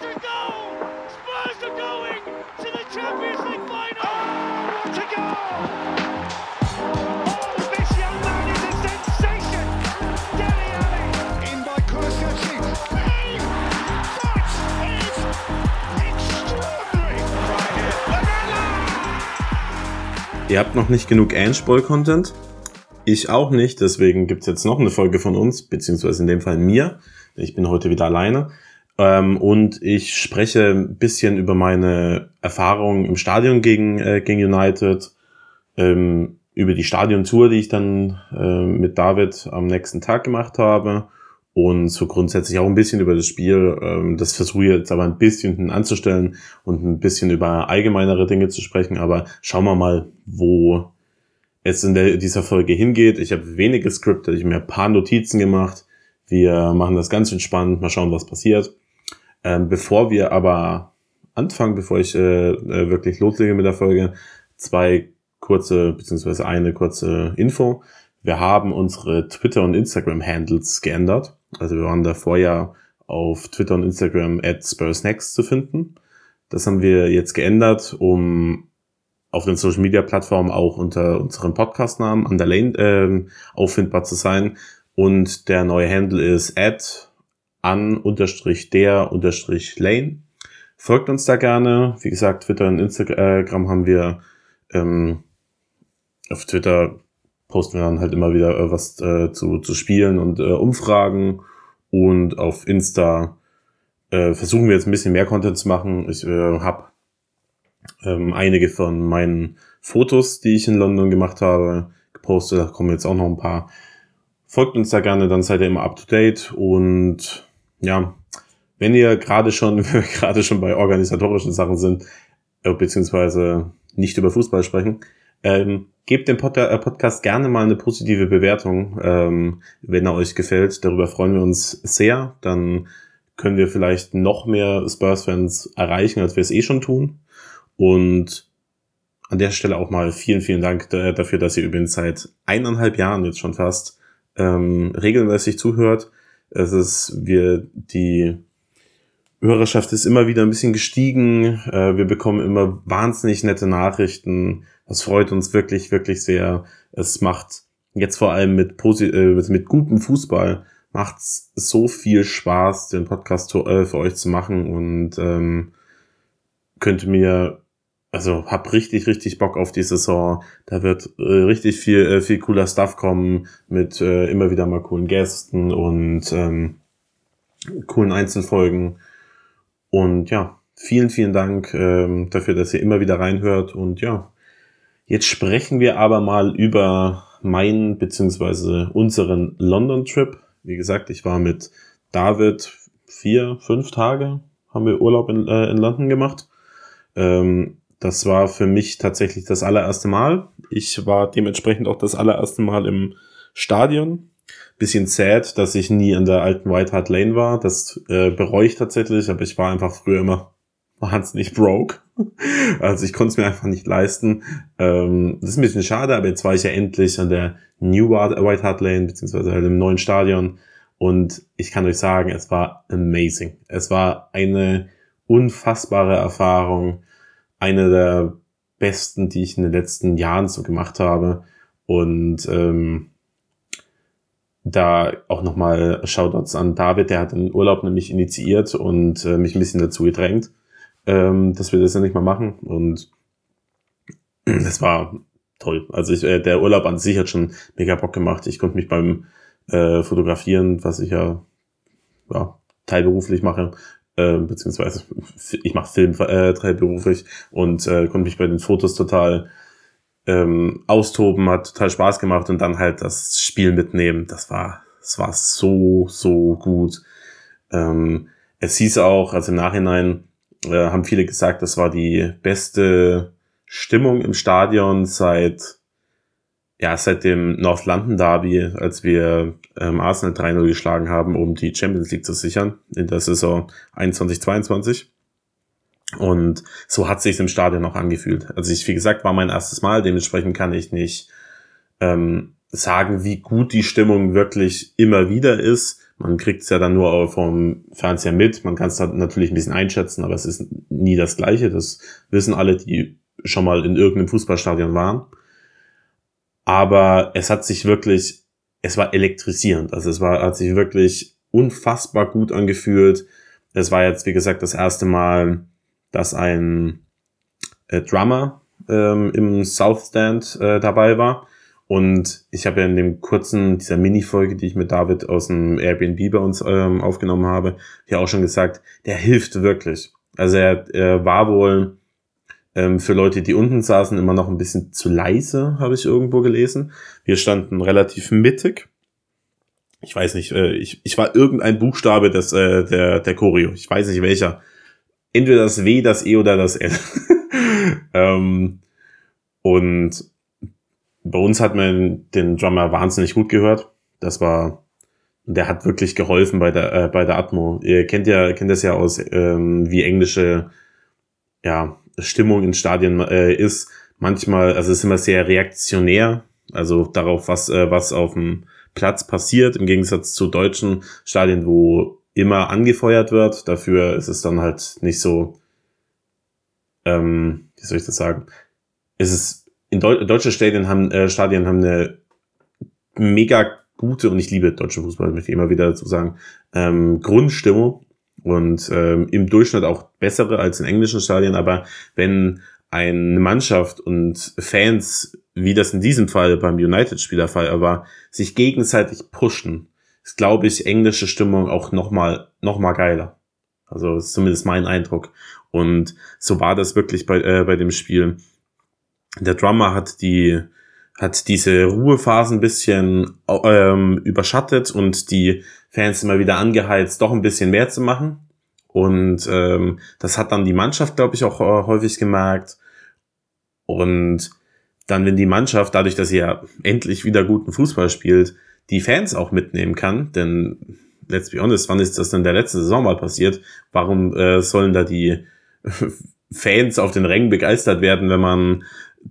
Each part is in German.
to goal! Spurs are going to the Champions League final! Oh, what a goal! Oh, this young man is a sensation! Dele Alli! In by Kulusevski. Hey, that is extraordinary! Ihr habt noch nicht genug Ange-Ball-Content? Ich auch nicht, deswegen gibt's jetzt noch eine Folge von uns, beziehungsweise in dem Fall mir. Ich bin heute wieder alleine. Ähm, und ich spreche ein bisschen über meine Erfahrungen im Stadion gegen, äh, gegen United, ähm, über die Stadiontour, die ich dann äh, mit David am nächsten Tag gemacht habe und so grundsätzlich auch ein bisschen über das Spiel. Ähm, das versuche ich jetzt aber ein bisschen anzustellen und ein bisschen über allgemeinere Dinge zu sprechen, aber schauen wir mal, wo es in der, dieser Folge hingeht. Ich habe wenig gescriptet, ich habe mir ein paar Notizen gemacht. Wir machen das ganz entspannt, mal schauen, was passiert. Ähm, bevor wir aber anfangen, bevor ich äh, äh, wirklich loslege mit der Folge, zwei kurze, beziehungsweise eine kurze Info. Wir haben unsere Twitter- und Instagram-Handles geändert. Also wir waren davor ja auf Twitter und Instagram at SpursNext zu finden. Das haben wir jetzt geändert, um auf den Social Media Plattformen auch unter unserem Podcast-Namen an der Lane ähm, auffindbar zu sein. Und der neue Handle ist at an unterstrich der unterstrich lane. Folgt uns da gerne. Wie gesagt, Twitter und Instagram haben wir ähm, auf Twitter posten wir dann halt immer wieder äh, was äh, zu, zu Spielen und äh, Umfragen. Und auf Insta äh, versuchen wir jetzt ein bisschen mehr Content zu machen. Ich äh, habe ähm, einige von meinen Fotos, die ich in London gemacht habe, gepostet. Da kommen jetzt auch noch ein paar. Folgt uns da gerne, dann seid ihr immer up to date. Und ja, wenn ihr gerade schon, gerade schon bei organisatorischen Sachen sind, äh, beziehungsweise nicht über Fußball sprechen, ähm, gebt dem Pod äh, Podcast gerne mal eine positive Bewertung, ähm, wenn er euch gefällt. Darüber freuen wir uns sehr. Dann können wir vielleicht noch mehr Spurs-Fans erreichen, als wir es eh schon tun. Und an der Stelle auch mal vielen, vielen Dank dafür, dass ihr übrigens seit eineinhalb Jahren jetzt schon fast ähm, regelmäßig zuhört. Es ist, wir, die Hörerschaft ist immer wieder ein bisschen gestiegen. Äh, wir bekommen immer wahnsinnig nette Nachrichten. Das freut uns wirklich, wirklich sehr. Es macht jetzt vor allem mit, Posi äh, mit gutem Fußball macht's so viel Spaß, den Podcast äh, für euch zu machen und ähm, könnte mir also hab richtig, richtig Bock auf die Saison. Da wird äh, richtig viel, äh, viel cooler Stuff kommen mit äh, immer wieder mal coolen Gästen und ähm, coolen Einzelfolgen. Und ja, vielen, vielen Dank ähm, dafür, dass ihr immer wieder reinhört. Und ja, jetzt sprechen wir aber mal über meinen beziehungsweise unseren London-Trip. Wie gesagt, ich war mit David vier, fünf Tage, haben wir Urlaub in, äh, in London gemacht. Ähm, das war für mich tatsächlich das allererste Mal. Ich war dementsprechend auch das allererste Mal im Stadion. Bisschen sad, dass ich nie in der alten White Hart Lane war. Das äh, bereue ich tatsächlich, aber ich war einfach früher immer wahnsinnig broke. Also ich konnte es mir einfach nicht leisten. Ähm, das ist ein bisschen schade, aber jetzt war ich ja endlich an der New White Hart Lane, beziehungsweise halt im neuen Stadion. Und ich kann euch sagen, es war amazing. Es war eine unfassbare Erfahrung eine der besten, die ich in den letzten Jahren so gemacht habe. Und ähm, da auch nochmal Shoutouts an David, der hat den Urlaub nämlich initiiert und äh, mich ein bisschen dazu gedrängt, ähm, dass wir das ja nicht mal machen. Und das war toll. Also ich, äh, der Urlaub an sich hat schon mega Bock gemacht. Ich konnte mich beim äh, Fotografieren, was ich ja, ja teilberuflich mache, äh, beziehungsweise ich mache Film äh, beruflich und äh, konnte mich bei den Fotos total ähm, austoben, hat total Spaß gemacht und dann halt das Spiel mitnehmen. Das war, das war so, so gut. Ähm, es hieß auch, also im Nachhinein äh, haben viele gesagt, das war die beste Stimmung im Stadion seit ja, seit dem North London Derby, als wir ähm, Arsenal 3-0 geschlagen haben, um die Champions League zu sichern in der Saison 21-22. Und so hat sich im Stadion auch angefühlt. Also ich, wie gesagt, war mein erstes Mal, dementsprechend kann ich nicht ähm, sagen, wie gut die Stimmung wirklich immer wieder ist. Man kriegt es ja dann nur vom Fernseher mit. Man kann es natürlich ein bisschen einschätzen, aber es ist nie das Gleiche. Das wissen alle, die schon mal in irgendeinem Fußballstadion waren. Aber es hat sich wirklich, es war elektrisierend. Also es war, hat sich wirklich unfassbar gut angefühlt. Es war jetzt, wie gesagt, das erste Mal, dass ein äh, Drummer ähm, im South Stand äh, dabei war. Und ich habe ja in dem kurzen, dieser Mini-Folge, die ich mit David aus dem Airbnb bei uns ähm, aufgenommen habe, ja auch schon gesagt, der hilft wirklich. Also er, er war wohl ähm, für Leute, die unten saßen, immer noch ein bisschen zu leise, habe ich irgendwo gelesen. Wir standen relativ mittig. Ich weiß nicht, äh, ich, ich war irgendein Buchstabe des, äh, der, der Choreo. Ich weiß nicht welcher. Entweder das W, das E oder das L. ähm, und bei uns hat man den Drummer wahnsinnig gut gehört. Das war, der hat wirklich geholfen bei der, äh, bei der Atmo. Ihr kennt ja, kennt das ja aus, ähm, wie englische, ja, Stimmung in Stadien äh, ist. Manchmal, also es ist immer sehr reaktionär, also darauf, was, äh, was auf dem Platz passiert, im Gegensatz zu deutschen Stadien, wo immer angefeuert wird. Dafür ist es dann halt nicht so, ähm, wie soll ich das sagen? Es ist in Deu deutsche Stadien haben, äh, Stadien haben eine mega gute, und ich liebe deutsche Fußball, möchte ich immer wieder dazu sagen, ähm, Grundstimmung und ähm, im Durchschnitt auch bessere als in englischen Stadien, aber wenn eine Mannschaft und Fans, wie das in diesem Fall beim United-Spieler Fall war, sich gegenseitig pushen, ist, glaube ich, englische Stimmung auch nochmal noch mal geiler. Also ist zumindest mein Eindruck. Und so war das wirklich bei, äh, bei dem Spiel der Drummer hat die hat diese Ruhephase ein bisschen ähm, überschattet und die Fans immer wieder angeheizt, doch ein bisschen mehr zu machen. Und ähm, das hat dann die Mannschaft, glaube ich, auch äh, häufig gemerkt. Und dann, wenn die Mannschaft, dadurch, dass sie ja endlich wieder guten Fußball spielt, die Fans auch mitnehmen kann, denn let's be honest, wann ist das denn der letzte Saison mal passiert? Warum äh, sollen da die Fans auf den Rängen begeistert werden, wenn man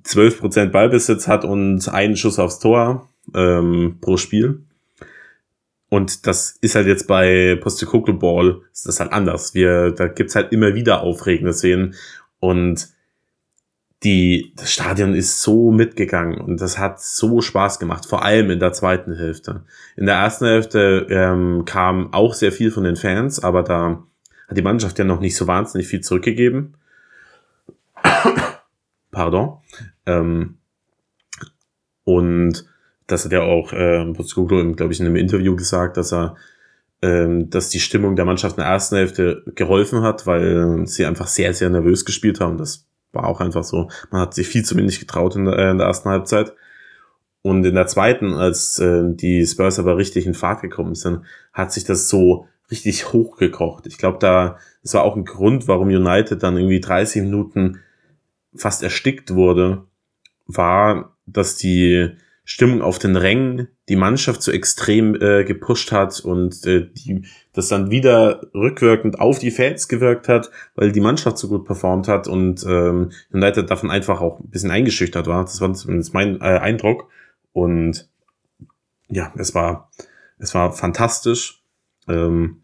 12% Ballbesitz hat und einen Schuss aufs Tor ähm, pro Spiel. Und das ist halt jetzt bei Postecoglou Ball ist das halt anders. Wir, da gibt's halt immer wieder aufregende Szenen und die, das Stadion ist so mitgegangen und das hat so Spaß gemacht, vor allem in der zweiten Hälfte. In der ersten Hälfte ähm, kam auch sehr viel von den Fans, aber da hat die Mannschaft ja noch nicht so wahnsinnig viel zurückgegeben. Pardon. Ähm, und das hat ja auch äh, Postecoglou, glaube ich, in einem Interview gesagt, dass er ähm, dass die Stimmung der Mannschaft in der ersten Hälfte geholfen hat, weil sie einfach sehr, sehr nervös gespielt haben. Das war auch einfach so. Man hat sich viel zu wenig getraut in der, äh, in der ersten Halbzeit. Und in der zweiten, als äh, die Spurs aber richtig in Fahrt gekommen sind, hat sich das so richtig hochgekocht. Ich glaube, da, das war auch ein Grund, warum United dann irgendwie 30 Minuten fast erstickt wurde, war, dass die Stimmung auf den Rängen die Mannschaft so extrem äh, gepusht hat und äh, die, das dann wieder rückwirkend auf die Fans gewirkt hat, weil die Mannschaft so gut performt hat und ähm, United davon einfach auch ein bisschen eingeschüchtert war. Das war zumindest mein äh, Eindruck. Und ja, es war, es war fantastisch. Ähm,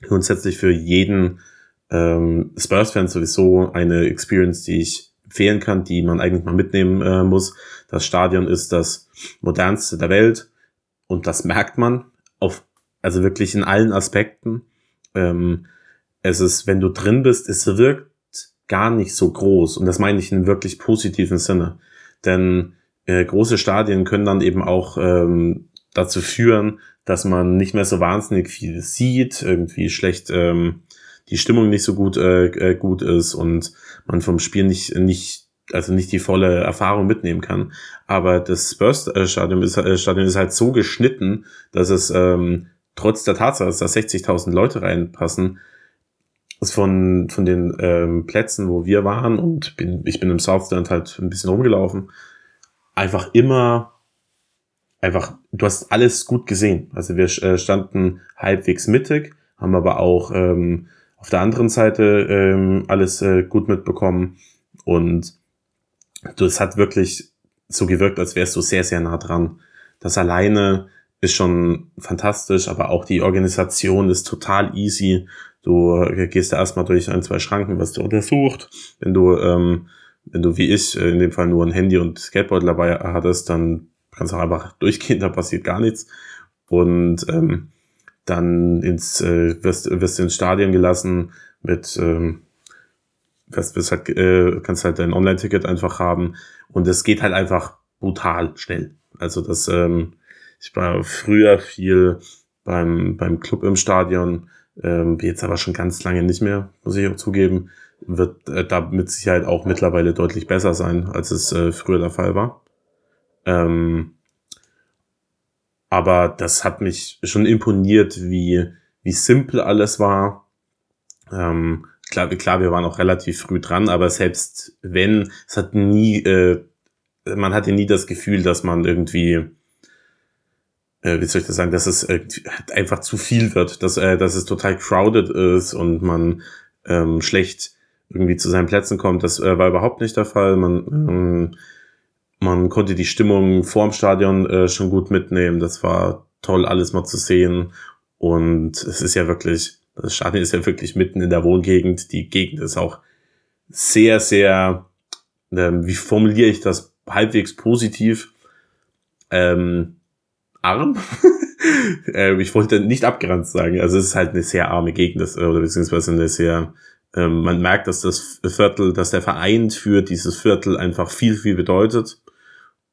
grundsätzlich für jeden ähm, Spurs-Fan sowieso eine Experience, die ich empfehlen kann, die man eigentlich mal mitnehmen äh, muss. Das Stadion ist das modernste der Welt und das merkt man auf, also wirklich in allen Aspekten. Ähm, es ist, wenn du drin bist, es wirkt gar nicht so groß und das meine ich in wirklich positiven Sinne. Denn äh, große Stadien können dann eben auch ähm, dazu führen, dass man nicht mehr so wahnsinnig viel sieht, irgendwie schlecht ähm, die Stimmung nicht so gut äh, äh, gut ist und man vom Spiel nicht nicht also nicht die volle Erfahrung mitnehmen kann. Aber das Spurs-Stadion ist, äh, Stadion ist halt so geschnitten, dass es ähm, trotz der Tatsache, dass da 60.000 Leute reinpassen, ist von, von den ähm, Plätzen, wo wir waren und bin, ich bin im Southland halt ein bisschen rumgelaufen, einfach immer, einfach, du hast alles gut gesehen. Also wir äh, standen halbwegs mittig, haben aber auch ähm, auf der anderen Seite ähm, alles äh, gut mitbekommen und du, es hat wirklich so gewirkt, als wärst du sehr, sehr nah dran. Das alleine ist schon fantastisch, aber auch die Organisation ist total easy. Du gehst da erstmal durch ein, zwei Schranken, was du untersucht. Wenn du, ähm, wenn du wie ich in dem Fall nur ein Handy und Skateboard dabei hattest, dann kannst du auch einfach durchgehen, da passiert gar nichts. Und ähm, dann ins, äh, wirst, wirst ins Stadion gelassen mit ähm, wirst, wirst halt, äh, kannst halt dein Online-Ticket einfach haben und es geht halt einfach brutal schnell. Also das, ähm, ich war früher viel beim, beim Club im Stadion, ähm, jetzt aber schon ganz lange nicht mehr, muss ich auch zugeben, wird äh, da mit Sicherheit auch mittlerweile deutlich besser sein, als es äh, früher der Fall war. Ähm, aber das hat mich schon imponiert, wie, wie simpel alles war. Ähm, klar, klar, wir waren auch relativ früh dran, aber selbst wenn, es hat nie, äh, man hatte nie das Gefühl, dass man irgendwie, äh, wie soll ich das sagen, dass es äh, einfach zu viel wird, dass, äh, dass es total crowded ist und man ähm, schlecht irgendwie zu seinen Plätzen kommt. Das äh, war überhaupt nicht der Fall. Man, ähm, man konnte die Stimmung vorm Stadion äh, schon gut mitnehmen. Das war toll, alles mal zu sehen. Und es ist ja wirklich, das Stadion ist ja wirklich mitten in der Wohngegend. Die Gegend ist auch sehr, sehr, ähm, wie formuliere ich das halbwegs positiv, ähm, arm. äh, ich wollte nicht abgeranzt sagen. Also es ist halt eine sehr arme Gegend, das, oder beziehungsweise eine sehr, ähm, man merkt, dass das Viertel, dass der Verein für dieses Viertel einfach viel, viel bedeutet.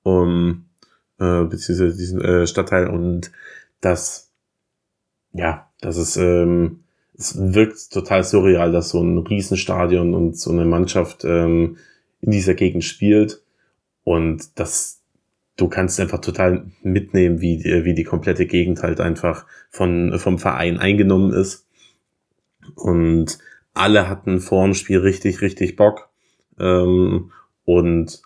Um, äh, beziehungsweise diesen äh, Stadtteil und das, ja, das ist, ähm, es wirkt total surreal, dass so ein Riesenstadion und so eine Mannschaft ähm, in dieser Gegend spielt und das du kannst einfach total mitnehmen, wie, die, wie die komplette Gegend halt einfach von, vom Verein eingenommen ist. Und alle hatten vor dem Spiel richtig, richtig Bock. Ähm, und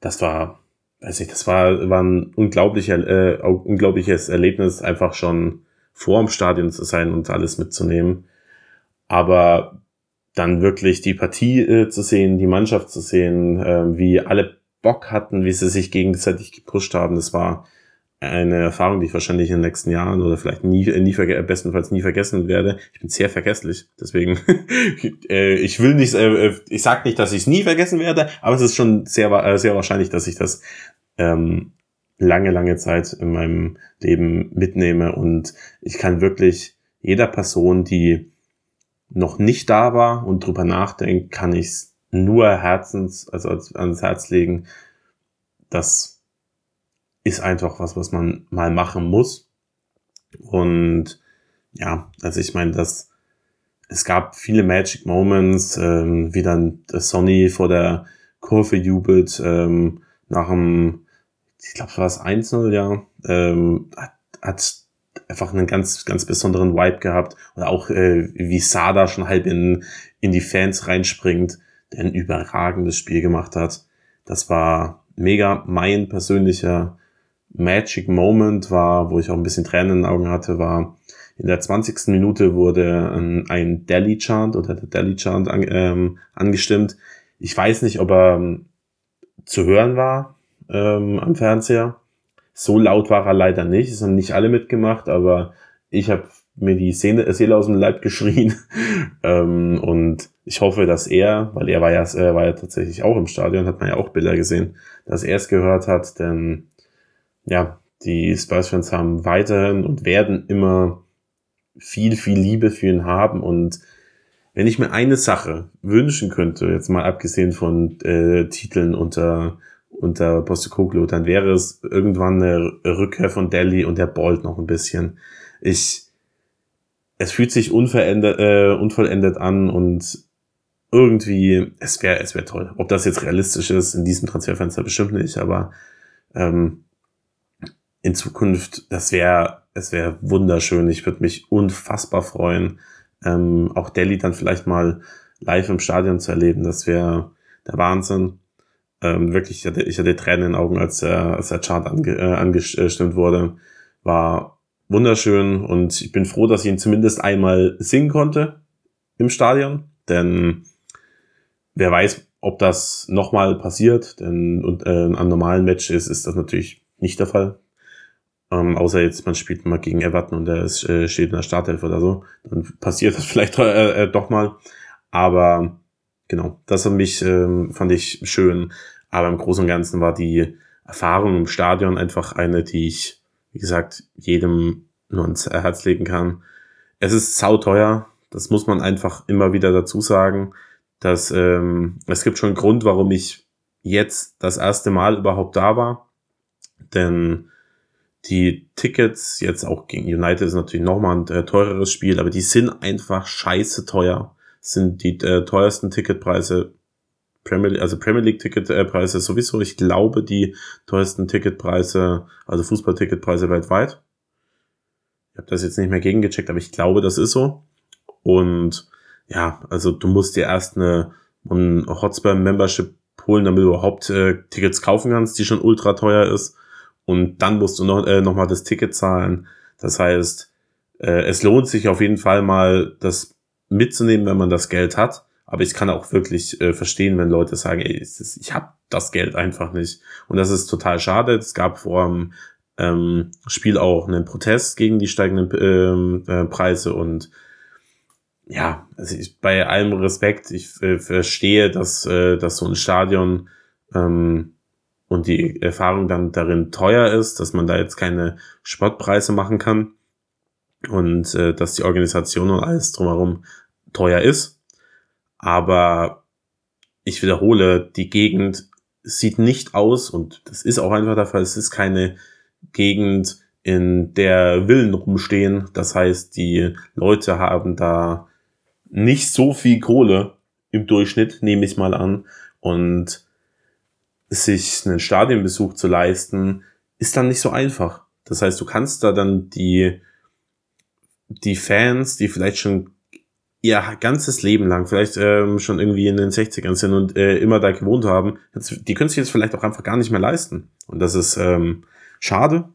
das war, weiß ich, das war, war ein unglaublicher, äh, unglaubliches Erlebnis, einfach schon vor dem Stadion zu sein und alles mitzunehmen. Aber dann wirklich die Partie äh, zu sehen, die Mannschaft zu sehen, äh, wie alle Bock hatten, wie sie sich gegenseitig gepusht haben, das war eine Erfahrung, die ich wahrscheinlich in den nächsten Jahren oder vielleicht nie, nie bestenfalls nie vergessen werde. Ich bin sehr vergesslich, deswegen äh, ich will nicht, äh, ich sag nicht, dass ich es nie vergessen werde, aber es ist schon sehr, äh, sehr wahrscheinlich, dass ich das ähm, lange, lange Zeit in meinem Leben mitnehme und ich kann wirklich jeder Person, die noch nicht da war und drüber nachdenkt, kann ich es nur Herzens, also ans Herz legen. Das ist einfach was, was man mal machen muss. Und ja, also ich meine, das, es gab viele Magic Moments, ähm, wie dann Sonny vor der Kurve jubelt, ähm, nach dem, ich glaube, war es 1-0, ja, ähm, hat, hat einfach einen ganz, ganz besonderen Vibe gehabt. Oder auch äh, wie Sada schon halb in, in die Fans reinspringt, der ein überragendes Spiel gemacht hat. Das war mega mein persönlicher Magic Moment war, wo ich auch ein bisschen Tränen in den Augen hatte, war in der 20. Minute wurde ein, ein Delhi Chant oder der Delhi Chant an, ähm, angestimmt. Ich weiß nicht, ob er ähm, zu hören war ähm, am Fernseher. So laut war er leider nicht. Es haben nicht alle mitgemacht, aber ich habe mir die Seele, Seele aus dem Leib geschrien. ähm, und ich hoffe, dass er, weil er war ja, er war ja tatsächlich auch im Stadion, hat man ja auch Bilder gesehen, dass er es gehört hat, denn ja, die Spurs-Fans haben weiterhin und werden immer viel, viel Liebe für ihn haben. Und wenn ich mir eine Sache wünschen könnte, jetzt mal abgesehen von äh, Titeln unter, unter Postecoglou, dann wäre es irgendwann eine Rückkehr von Delhi und der Bolt noch ein bisschen. Ich, es fühlt sich unverändert, äh, unvollendet an und irgendwie, es wäre, es wäre toll. Ob das jetzt realistisch ist, in diesem Transferfenster bestimmt nicht, aber ähm, in Zukunft, das wäre, es wäre wunderschön. Ich würde mich unfassbar freuen, ähm, auch Delhi dann vielleicht mal live im Stadion zu erleben. Das wäre der Wahnsinn. Ähm, wirklich, ich hatte, ich hatte Tränen in den Augen, als der, als der Chart ange, äh, angestimmt wurde. War wunderschön und ich bin froh, dass ich ihn zumindest einmal singen konnte im Stadion, denn wer weiß, ob das nochmal passiert, denn und, äh, am normalen Match ist, ist das natürlich nicht der Fall. Ähm, außer jetzt, man spielt mal gegen Everton und ist, äh, steht in der Startelf oder so. Dann passiert das vielleicht äh, äh, doch mal. Aber genau, das hat mich, ähm, fand ich schön. Aber im Großen und Ganzen war die Erfahrung im Stadion einfach eine, die ich, wie gesagt, jedem nur ans Herz legen kann. Es ist sauteuer, das muss man einfach immer wieder dazu sagen, dass ähm, es gibt schon einen Grund, warum ich jetzt das erste Mal überhaupt da war. Denn die Tickets, jetzt auch gegen United ist natürlich nochmal ein äh, teureres Spiel, aber die sind einfach scheiße teuer. sind die äh, teuersten Ticketpreise Premier, also Premier League Ticketpreise sowieso. Ich glaube, die teuersten Ticketpreise, also Fußball-Ticketpreise weltweit. Ich habe das jetzt nicht mehr gegengecheckt, aber ich glaube, das ist so. Und ja, also du musst dir erst eine, eine Hotspur-Membership holen, damit du überhaupt äh, Tickets kaufen kannst, die schon ultra teuer ist. Und dann musst du noch, äh, noch mal das Ticket zahlen. Das heißt, äh, es lohnt sich auf jeden Fall mal, das mitzunehmen, wenn man das Geld hat. Aber ich kann auch wirklich äh, verstehen, wenn Leute sagen, ey, ich habe das Geld einfach nicht. Und das ist total schade. Es gab vor dem ähm, Spiel auch einen Protest gegen die steigenden ähm, äh, Preise und ja, also ich, bei allem Respekt, ich äh, verstehe, dass, äh, dass so ein Stadion ähm, und die Erfahrung dann darin teuer ist, dass man da jetzt keine Sportpreise machen kann und äh, dass die Organisation und alles drumherum teuer ist. Aber ich wiederhole, die Gegend sieht nicht aus, und das ist auch einfach der Fall, es ist keine Gegend, in der Villen rumstehen. Das heißt, die Leute haben da nicht so viel Kohle im Durchschnitt, nehme ich mal an. Und sich einen Stadionbesuch zu leisten, ist dann nicht so einfach. Das heißt, du kannst da dann die, die Fans, die vielleicht schon ihr ganzes Leben lang, vielleicht ähm, schon irgendwie in den 60ern sind und äh, immer da gewohnt haben, jetzt, die können sich jetzt vielleicht auch einfach gar nicht mehr leisten. Und das ist ähm, schade.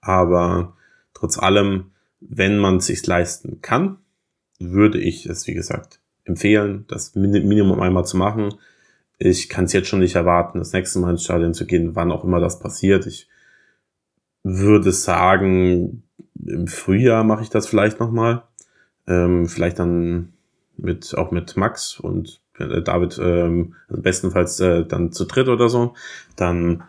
Aber trotz allem, wenn man es sich leisten kann, würde ich es, wie gesagt, empfehlen, das Minimum einmal zu machen. Ich kann es jetzt schon nicht erwarten, das nächste Mal ins Stadion zu gehen, wann auch immer das passiert. Ich würde sagen, im Frühjahr mache ich das vielleicht nochmal. Ähm, vielleicht dann mit, auch mit Max und äh, David, ähm, also bestenfalls äh, dann zu dritt oder so. Dann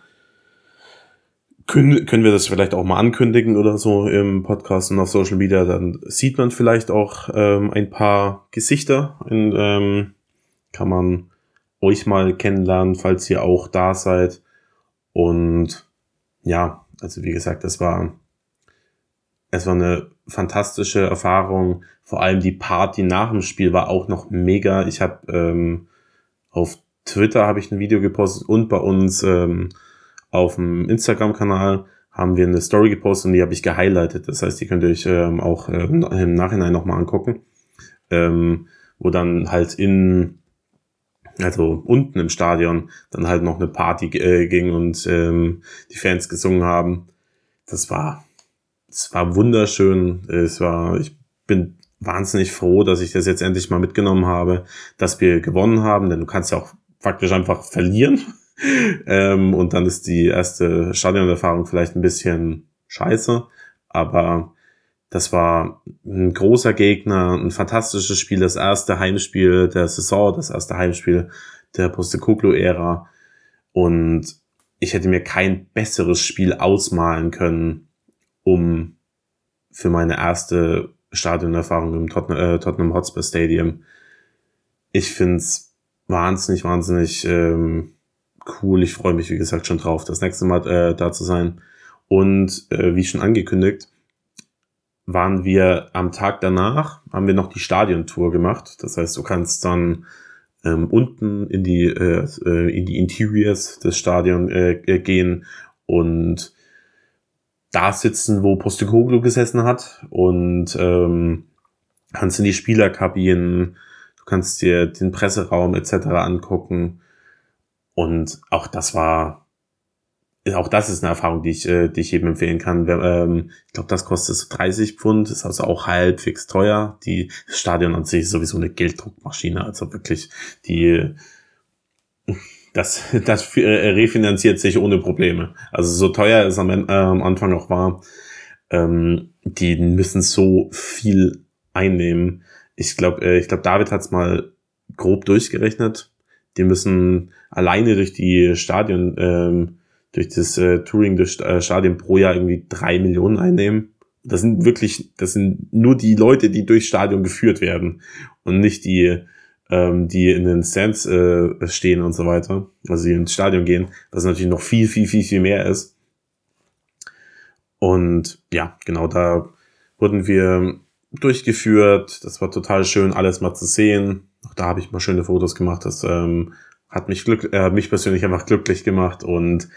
können, können wir das vielleicht auch mal ankündigen oder so im Podcast und auf Social Media. Dann sieht man vielleicht auch ähm, ein paar Gesichter und ähm, kann man euch mal kennenlernen, falls ihr auch da seid. Und ja, also wie gesagt, das war, es war eine fantastische Erfahrung. Vor allem die Party nach dem Spiel war auch noch mega. Ich habe ähm, auf Twitter habe ich ein Video gepostet und bei uns ähm, auf dem Instagram-Kanal haben wir eine Story gepostet und die habe ich gehighlightet. Das heißt, die könnt ihr euch ähm, auch äh, im Nachhinein nochmal angucken. Ähm, wo dann halt in, also unten im Stadion, dann halt noch eine Party äh, ging und ähm, die Fans gesungen haben. Das war es war wunderschön. Es war, ich bin wahnsinnig froh, dass ich das jetzt endlich mal mitgenommen habe, dass wir gewonnen haben, denn du kannst ja auch faktisch einfach verlieren. ähm, und dann ist die erste Stadionerfahrung vielleicht ein bisschen scheiße, aber das war ein großer Gegner, ein fantastisches Spiel, das erste Heimspiel der Saison, das erste Heimspiel der Postecoglou-Ära. Und ich hätte mir kein besseres Spiel ausmalen können, um für meine erste Stadionerfahrung im Tottenham, äh, Tottenham Hotspur Stadium. Ich find's wahnsinnig, wahnsinnig ähm, cool. Ich freue mich, wie gesagt, schon drauf, das nächste Mal äh, da zu sein. Und äh, wie schon angekündigt, waren wir am Tag danach, haben wir noch die Stadiontour gemacht. Das heißt, du kannst dann ähm, unten in die, äh, äh in die Interiors des Stadions äh, gehen und da sitzen, wo Postecoglou gesessen hat und ähm, kannst in die Spielerkabinen, du kannst dir den Presseraum etc. angucken und auch das war auch das ist eine Erfahrung, die ich, äh, die ich jedem empfehlen kann. Ähm, ich glaube, das kostet so 30 Pfund, ist also auch halbwegs teuer. Die das Stadion an sich ist sowieso eine Gelddruckmaschine, also wirklich die das, das refinanziert sich ohne Probleme. Also so teuer es am, äh, am Anfang auch war, ähm, die müssen so viel einnehmen. Ich glaube, äh, ich glaube, David hat es mal grob durchgerechnet. Die müssen alleine durch die Stadion, ähm, durch das äh, Touring durch äh, Stadion pro Jahr irgendwie drei Millionen einnehmen. Das sind wirklich, das sind nur die Leute, die durchs Stadion geführt werden und nicht die, ähm, die in den Stands äh, stehen und so weiter, also die ins Stadion gehen, was natürlich noch viel, viel, viel, viel mehr ist. Und ja, genau, da wurden wir durchgeführt. Das war total schön, alles mal zu sehen. Auch da habe ich mal schöne Fotos gemacht. Das ähm, hat mich, glück äh, mich persönlich einfach glücklich gemacht. Und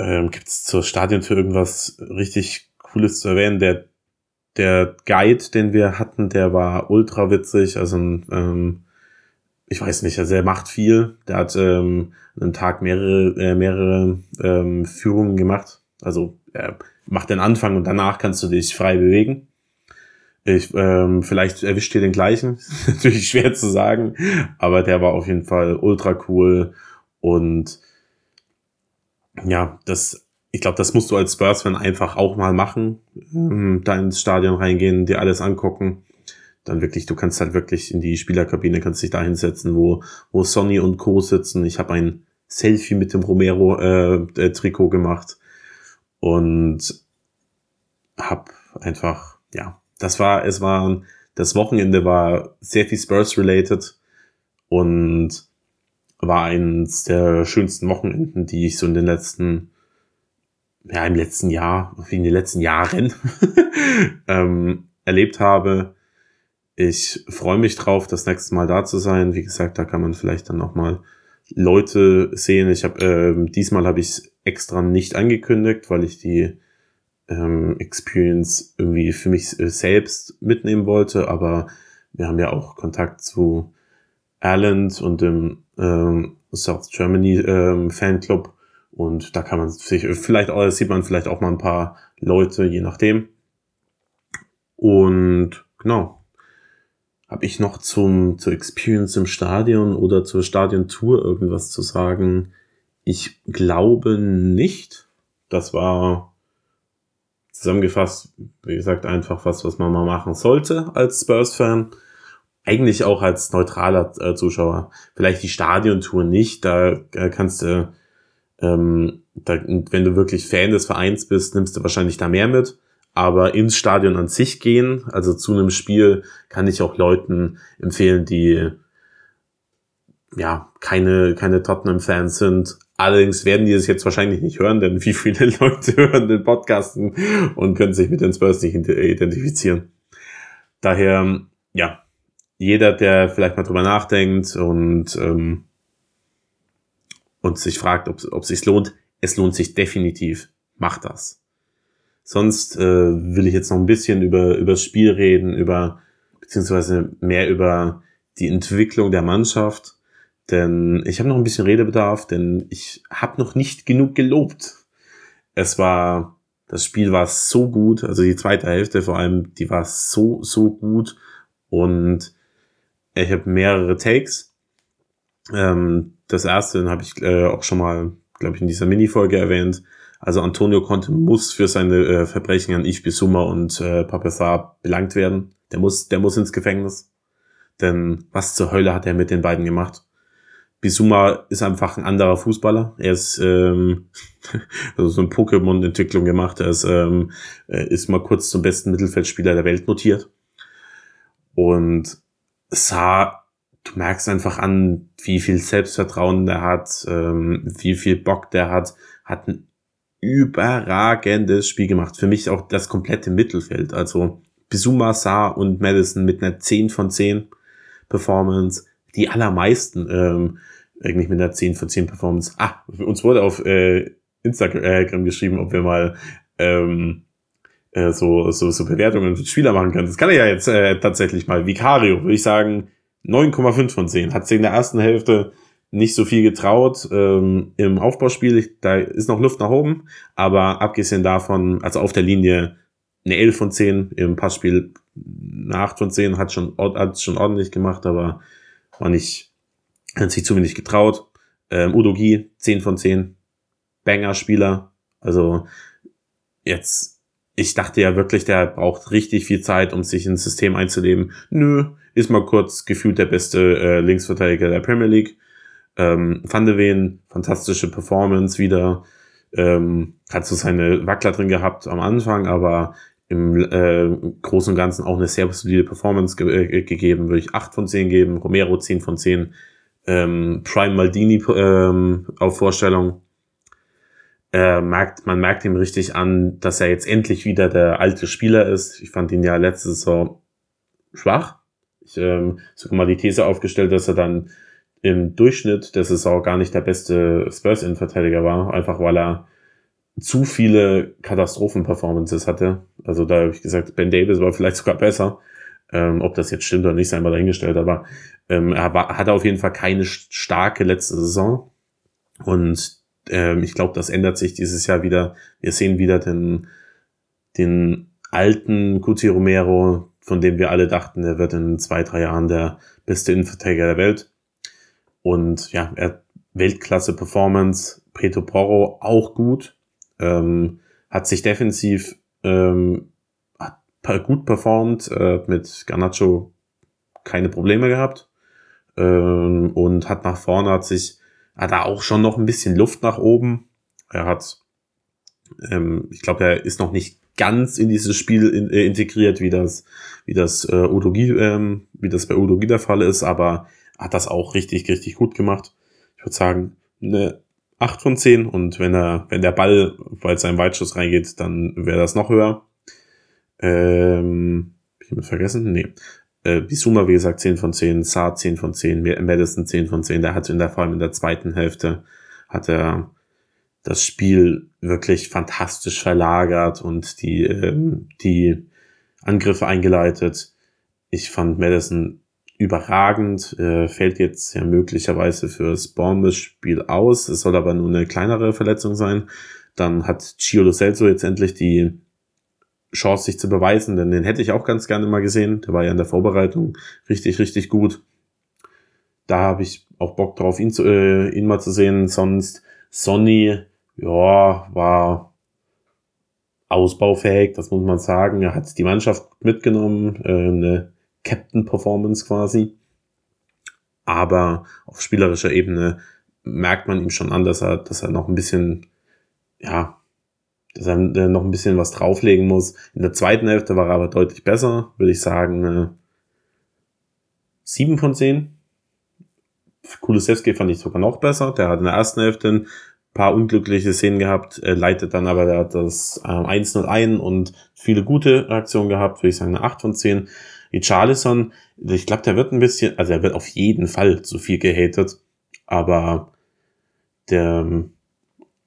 ähm, gibt es zur Stadiontour irgendwas richtig Cooles zu erwähnen? Der, der Guide, den wir hatten, der war ultra witzig. Also ein, ähm, ich weiß nicht, also er macht viel. Der hat ähm, einen Tag mehrere, äh, mehrere ähm, Führungen gemacht. Also er macht den Anfang und danach kannst du dich frei bewegen. Ich, ähm, vielleicht erwischt ihr den gleichen. Natürlich schwer zu sagen, aber der war auf jeden Fall ultra cool und ja, das, ich glaube, das musst du als Spurs-Fan einfach auch mal machen. Ähm, da ins Stadion reingehen, dir alles angucken. Dann wirklich, du kannst halt wirklich in die Spielerkabine, kannst dich da hinsetzen, wo, wo Sonny und Co. sitzen. Ich habe ein Selfie mit dem Romero-Trikot äh, gemacht und hab einfach, ja, das war, es war, das Wochenende war sehr viel Spurs-related und war eines der schönsten Wochenenden, die ich so in den letzten, ja, im letzten Jahr, wie in den letzten Jahren ähm, erlebt habe. Ich freue mich drauf, das nächste Mal da zu sein. Wie gesagt, da kann man vielleicht dann noch mal Leute sehen. Ich habe äh, diesmal habe ich extra nicht angekündigt, weil ich die ähm, Experience irgendwie für mich äh, selbst mitnehmen wollte. Aber wir haben ja auch Kontakt zu Erland und dem ähm, South Germany ähm, Fanclub. Und da kann man sich vielleicht auch, sieht man vielleicht auch mal ein paar Leute, je nachdem. Und genau. Habe ich noch zum, zur Experience im Stadion oder zur Stadiontour irgendwas zu sagen? Ich glaube nicht. Das war zusammengefasst, wie gesagt, einfach was, was man mal machen sollte als Spurs-Fan. Eigentlich auch als neutraler äh, Zuschauer. Vielleicht die Stadiontour nicht. Da äh, kannst du, ähm, da, wenn du wirklich Fan des Vereins bist, nimmst du wahrscheinlich da mehr mit. Aber ins Stadion an sich gehen, also zu einem Spiel, kann ich auch Leuten empfehlen, die ja keine, keine Tottenham-Fans sind, Allerdings werden die es jetzt wahrscheinlich nicht hören, denn wie viele Leute hören den Podcasten und können sich mit den Spurs nicht identifizieren. Daher, ja, jeder, der vielleicht mal drüber nachdenkt und, ähm, und sich fragt, ob es sich lohnt, es lohnt sich definitiv. Macht das. Sonst äh, will ich jetzt noch ein bisschen über, über das Spiel reden, über, beziehungsweise mehr über die Entwicklung der Mannschaft denn ich habe noch ein bisschen Redebedarf, denn ich habe noch nicht genug gelobt. Es war, das Spiel war so gut, also die zweite Hälfte vor allem, die war so, so gut. Und ich habe mehrere Takes. Ähm, das erste habe ich äh, auch schon mal, glaube ich, in dieser Mini-Folge erwähnt. Also Antonio Conte muss für seine äh, Verbrechen an Ich Bisuma und äh, Papessar belangt werden. Der muss, der muss ins Gefängnis. Denn was zur Hölle hat er mit den beiden gemacht? Bisuma ist einfach ein anderer Fußballer. Er ist ähm, also so eine Pokémon-Entwicklung gemacht. Er ist, ähm, ist mal kurz zum besten Mittelfeldspieler der Welt notiert. Und Sa, du merkst einfach an, wie viel Selbstvertrauen der hat, ähm, wie viel Bock der hat, hat ein überragendes Spiel gemacht. Für mich auch das komplette Mittelfeld. Also Bisuma, Sa und Madison mit einer 10 von 10 Performance die allermeisten ähm, eigentlich mit einer 10 von 10 Performance. Ah, uns wurde auf äh, Instagram geschrieben, ob wir mal ähm, äh, so, so, so Bewertungen für Spieler machen können. Das kann er ja jetzt äh, tatsächlich mal. Vicario, würde ich sagen, 9,5 von 10. Hat sich in der ersten Hälfte nicht so viel getraut ähm, im Aufbauspiel. Da ist noch Luft nach oben. Aber abgesehen davon, also auf der Linie eine 11 von 10, im Passspiel eine 8 von 10, hat schon, hat schon ordentlich gemacht, aber war nicht, hat sich zu wenig getraut. Ähm, Udogi, 10 von 10. Banger-Spieler. Also jetzt, ich dachte ja wirklich, der braucht richtig viel Zeit, um sich ins System einzuleben. Nö, ist mal kurz gefühlt der beste äh, Linksverteidiger der Premier League. Ähm, Van de Ven, fantastische Performance wieder. Ähm, hat so seine Wackler drin gehabt am Anfang, aber im äh, Großen und Ganzen auch eine sehr solide Performance ge äh, gegeben. Würde ich 8 von 10 geben, Romero 10 von 10. Ähm, Prime Maldini ähm, auf Vorstellung. Äh, merkt, man merkt ihm richtig an, dass er jetzt endlich wieder der alte Spieler ist. Ich fand ihn ja letzte Saison schwach. Ich ähm, sogar mal die These aufgestellt, dass er dann im Durchschnitt der Saison gar nicht der beste Spurs-Innenverteidiger war, einfach weil er zu viele Katastrophen-Performances hatte. Also da habe ich gesagt, Ben Davis war vielleicht sogar besser. Ähm, ob das jetzt stimmt oder nicht, sei mal dahingestellt, aber ähm, er war, hatte auf jeden Fall keine starke letzte Saison. Und ähm, ich glaube, das ändert sich dieses Jahr wieder. Wir sehen wieder den, den alten Cuti Romero, von dem wir alle dachten, er wird in zwei, drei Jahren der beste Innenverteidiger der Welt. Und ja, er Weltklasse Performance, Preto Porro auch gut, ähm, hat sich defensiv ähm, hat gut performt, äh, mit Garnacho keine Probleme gehabt ähm, und hat nach vorne hat sich hat da auch schon noch ein bisschen Luft nach oben. Er hat, ähm, ich glaube, er ist noch nicht ganz in dieses Spiel in, äh, integriert, wie das, wie das äh, Udogi, ähm, wie das bei Udogi der Fall ist, aber hat das auch richtig, richtig gut gemacht. Ich würde sagen, eine 8 von 10 und wenn er, wenn der Ball, weil sein Weitschuss reingeht, dann wäre das noch höher. Ähm, hab ich mit vergessen? Nee. Äh, Bisuma, wie gesagt, 10 von 10, Saar 10 von 10, Madison 10 von 10. Der hat in der, vor allem in der zweiten Hälfte, hat er das Spiel wirklich fantastisch verlagert und die, ähm, die Angriffe eingeleitet. Ich fand Madison überragend, äh, fällt jetzt ja möglicherweise fürs Bournemouth-Spiel aus. Es soll aber nur eine kleinere Verletzung sein. Dann hat Gio Lo Celso jetzt endlich die Chance, sich zu beweisen, denn den hätte ich auch ganz gerne mal gesehen. Der war ja in der Vorbereitung richtig, richtig gut. Da habe ich auch Bock drauf, ihn, zu, äh, ihn mal zu sehen. Sonst Sonny, ja, war ausbaufähig, das muss man sagen. Er hat die Mannschaft mitgenommen, äh, eine Captain-Performance quasi. Aber auf spielerischer Ebene merkt man ihm schon an, dass er, dass er noch ein bisschen, ja, dass er noch ein bisschen was drauflegen muss. In der zweiten Hälfte war er aber deutlich besser, würde ich sagen. Äh, 7 von 10. Kulusewski fand ich sogar noch besser. Der hat in der ersten Hälfte ein paar unglückliche Szenen gehabt, äh, leitet dann aber der hat das äh, 1-0 ein und viele gute Reaktionen gehabt, würde ich sagen eine 8 von 10. Richarlison, ich glaube, der wird ein bisschen, also er wird auf jeden Fall zu viel gehatet, aber der, ähm,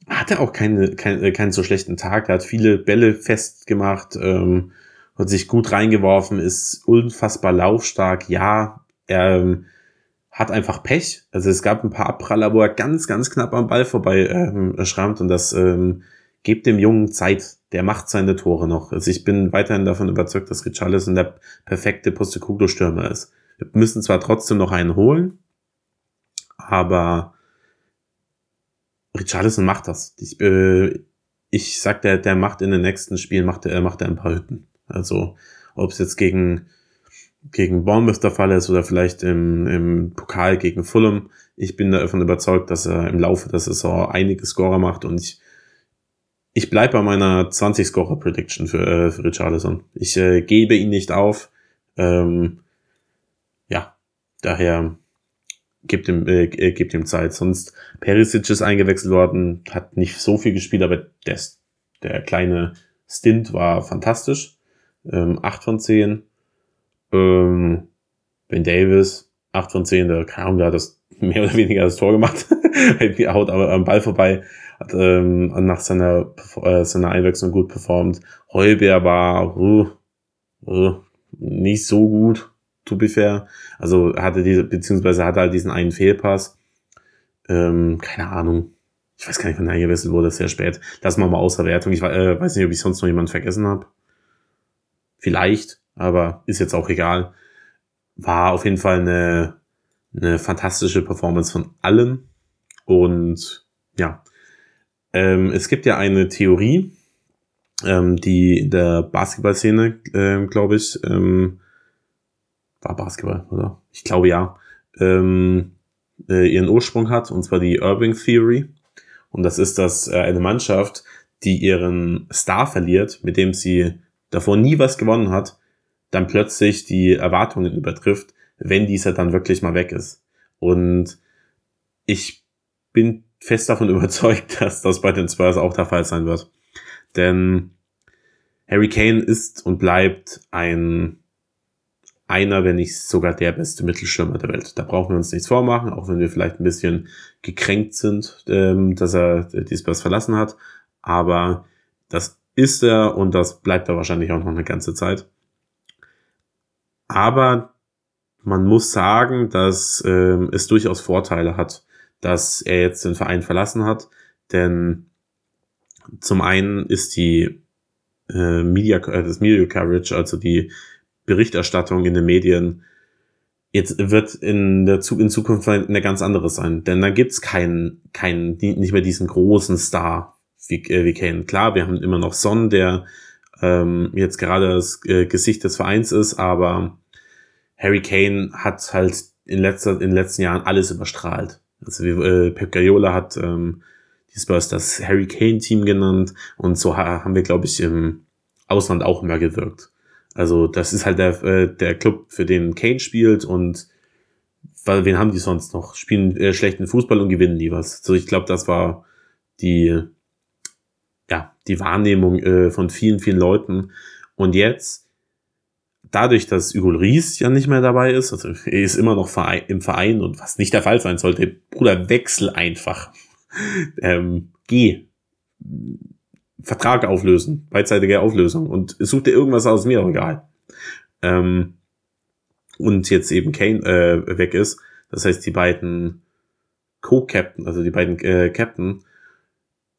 hatte auch keine, kein, äh, keinen so schlechten Tag. Er hat viele Bälle festgemacht, ähm, hat sich gut reingeworfen, ist unfassbar laufstark. Ja, er ähm, hat einfach Pech. Also es gab ein paar Abpraller, wo er ganz, ganz knapp am Ball vorbei ähm, schrammt und das ähm, gibt dem Jungen Zeit. Der macht seine Tore noch. Also ich bin weiterhin davon überzeugt, dass Richarlison der perfekte Postecoglou-Stürmer ist. Wir müssen zwar trotzdem noch einen holen, aber Richarlison macht das. Ich, äh, ich sag, der, der macht in den nächsten Spielen, macht er, macht er ein paar Hütten. Also, ob es jetzt gegen, gegen Bournemouth der Fall ist oder vielleicht im, im Pokal gegen Fulham. Ich bin davon überzeugt, dass er im Laufe der Saison einige Scorer macht und ich, ich bleibe bei meiner 20-Scorer-Prediction für, äh, für Richarlison. Ich äh, gebe ihn nicht auf. Ähm, ja, daher gibt ihm, äh, äh, gibt ihm Zeit. Sonst Perisic ist eingewechselt worden, hat nicht so viel gespielt, aber der, der kleine Stint war fantastisch. Ähm, 8 von 10. Ähm, ben Davis, 8 von 10, der, der hat das mehr oder weniger das Tor gemacht. haut aber am Ball vorbei, hat ähm, nach seiner, äh, seiner Einwechslung gut performt. Heuber war uh, uh, nicht so gut to be fair. Also hatte diese, beziehungsweise hatte halt diesen einen Fehlpass. Ähm, keine Ahnung. Ich weiß gar nicht, wann er eingewechselt wurde, sehr spät. Lass mal mal außer Wertung. Ich äh, weiß nicht, ob ich sonst noch jemanden vergessen habe. Vielleicht, aber ist jetzt auch egal. War auf jeden Fall eine, eine fantastische Performance von allen. Und ja, ähm, es gibt ja eine Theorie, ähm, die in der Basketballszene, ähm, glaube ich, ähm, war Basketball, oder? Ich glaube ja, ähm, äh, ihren Ursprung hat, und zwar die Irving Theory. Und das ist, dass äh, eine Mannschaft, die ihren Star verliert, mit dem sie davor nie was gewonnen hat, dann plötzlich die Erwartungen übertrifft, wenn dieser dann wirklich mal weg ist. Und ich bin fest davon überzeugt, dass das bei den Spurs auch der Fall sein wird. Denn Harry Kane ist und bleibt ein einer, wenn nicht sogar der beste Mittelstürmer der Welt. Da brauchen wir uns nichts vormachen, auch wenn wir vielleicht ein bisschen gekränkt sind, ähm, dass er die Spurs verlassen hat. Aber das ist er und das bleibt er wahrscheinlich auch noch eine ganze Zeit. Aber man muss sagen, dass ähm, es durchaus Vorteile hat, dass er jetzt den Verein verlassen hat, denn zum einen ist die äh, Media, äh, das Media Coverage, also die Berichterstattung in den Medien, jetzt wird in der in Zukunft eine ganz andere sein, denn da gibt's keinen, keinen, nicht mehr diesen großen Star wie, äh, wie Kane. Klar, wir haben immer noch Son, der ähm, jetzt gerade das äh, Gesicht des Vereins ist, aber Harry Kane hat halt in, letzter, in den letzten Jahren alles überstrahlt. Also wie, äh, Pep Guardiola hat ähm, die Spurs das Harry Kane Team genannt und so haben wir, glaube ich, im Ausland auch immer gewirkt. Also das ist halt der, äh, der Club, für den Kane spielt und weil wen haben die sonst noch? Spielen äh, schlechten Fußball und gewinnen nie was. So, ich glaube, das war die, ja, die Wahrnehmung äh, von vielen, vielen Leuten. Und jetzt, dadurch, dass Hugo Ries ja nicht mehr dabei ist, also er ist immer noch im Verein und was nicht der Fall sein sollte, Bruder, wechsel einfach. ähm, geh. Vertrag auflösen, beidseitige Auflösung und such dir irgendwas aus, mir egal. Ähm, und jetzt eben Kane äh, weg ist, das heißt die beiden Co-Captain, also die beiden äh, Captain,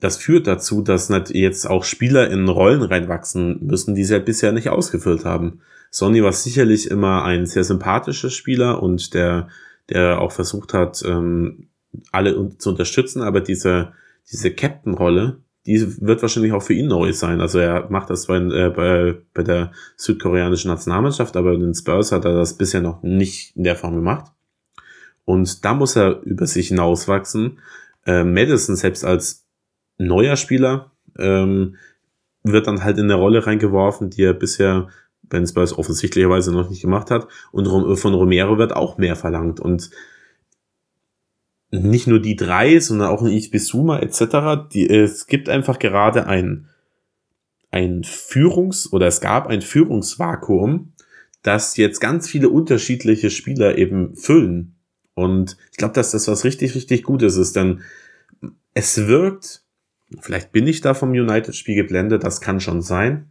das führt dazu, dass jetzt auch Spieler in Rollen reinwachsen müssen, die sie halt bisher nicht ausgefüllt haben. Sonny war sicherlich immer ein sehr sympathischer Spieler und der, der auch versucht hat, ähm, alle zu unterstützen, aber diese, diese Captain-Rolle, die wird wahrscheinlich auch für ihn neu sein. Also er macht das bei, äh, bei, bei der südkoreanischen Nationalmannschaft, aber in den Spurs hat er das bisher noch nicht in der Form gemacht. Und da muss er über sich hinauswachsen. Äh, Madison selbst als neuer Spieler ähm, wird dann halt in eine Rolle reingeworfen, die er bisher bei den Spurs offensichtlicherweise noch nicht gemacht hat. Und von Romero wird auch mehr verlangt. Und nicht nur die drei, sondern auch ein Isbisuma etc. Die, es gibt einfach gerade ein, ein Führungs- oder es gab ein Führungsvakuum, das jetzt ganz viele unterschiedliche Spieler eben füllen. Und ich glaube, dass das was richtig, richtig Gutes ist, denn es wirkt, vielleicht bin ich da vom United-Spiel geblendet, das kann schon sein,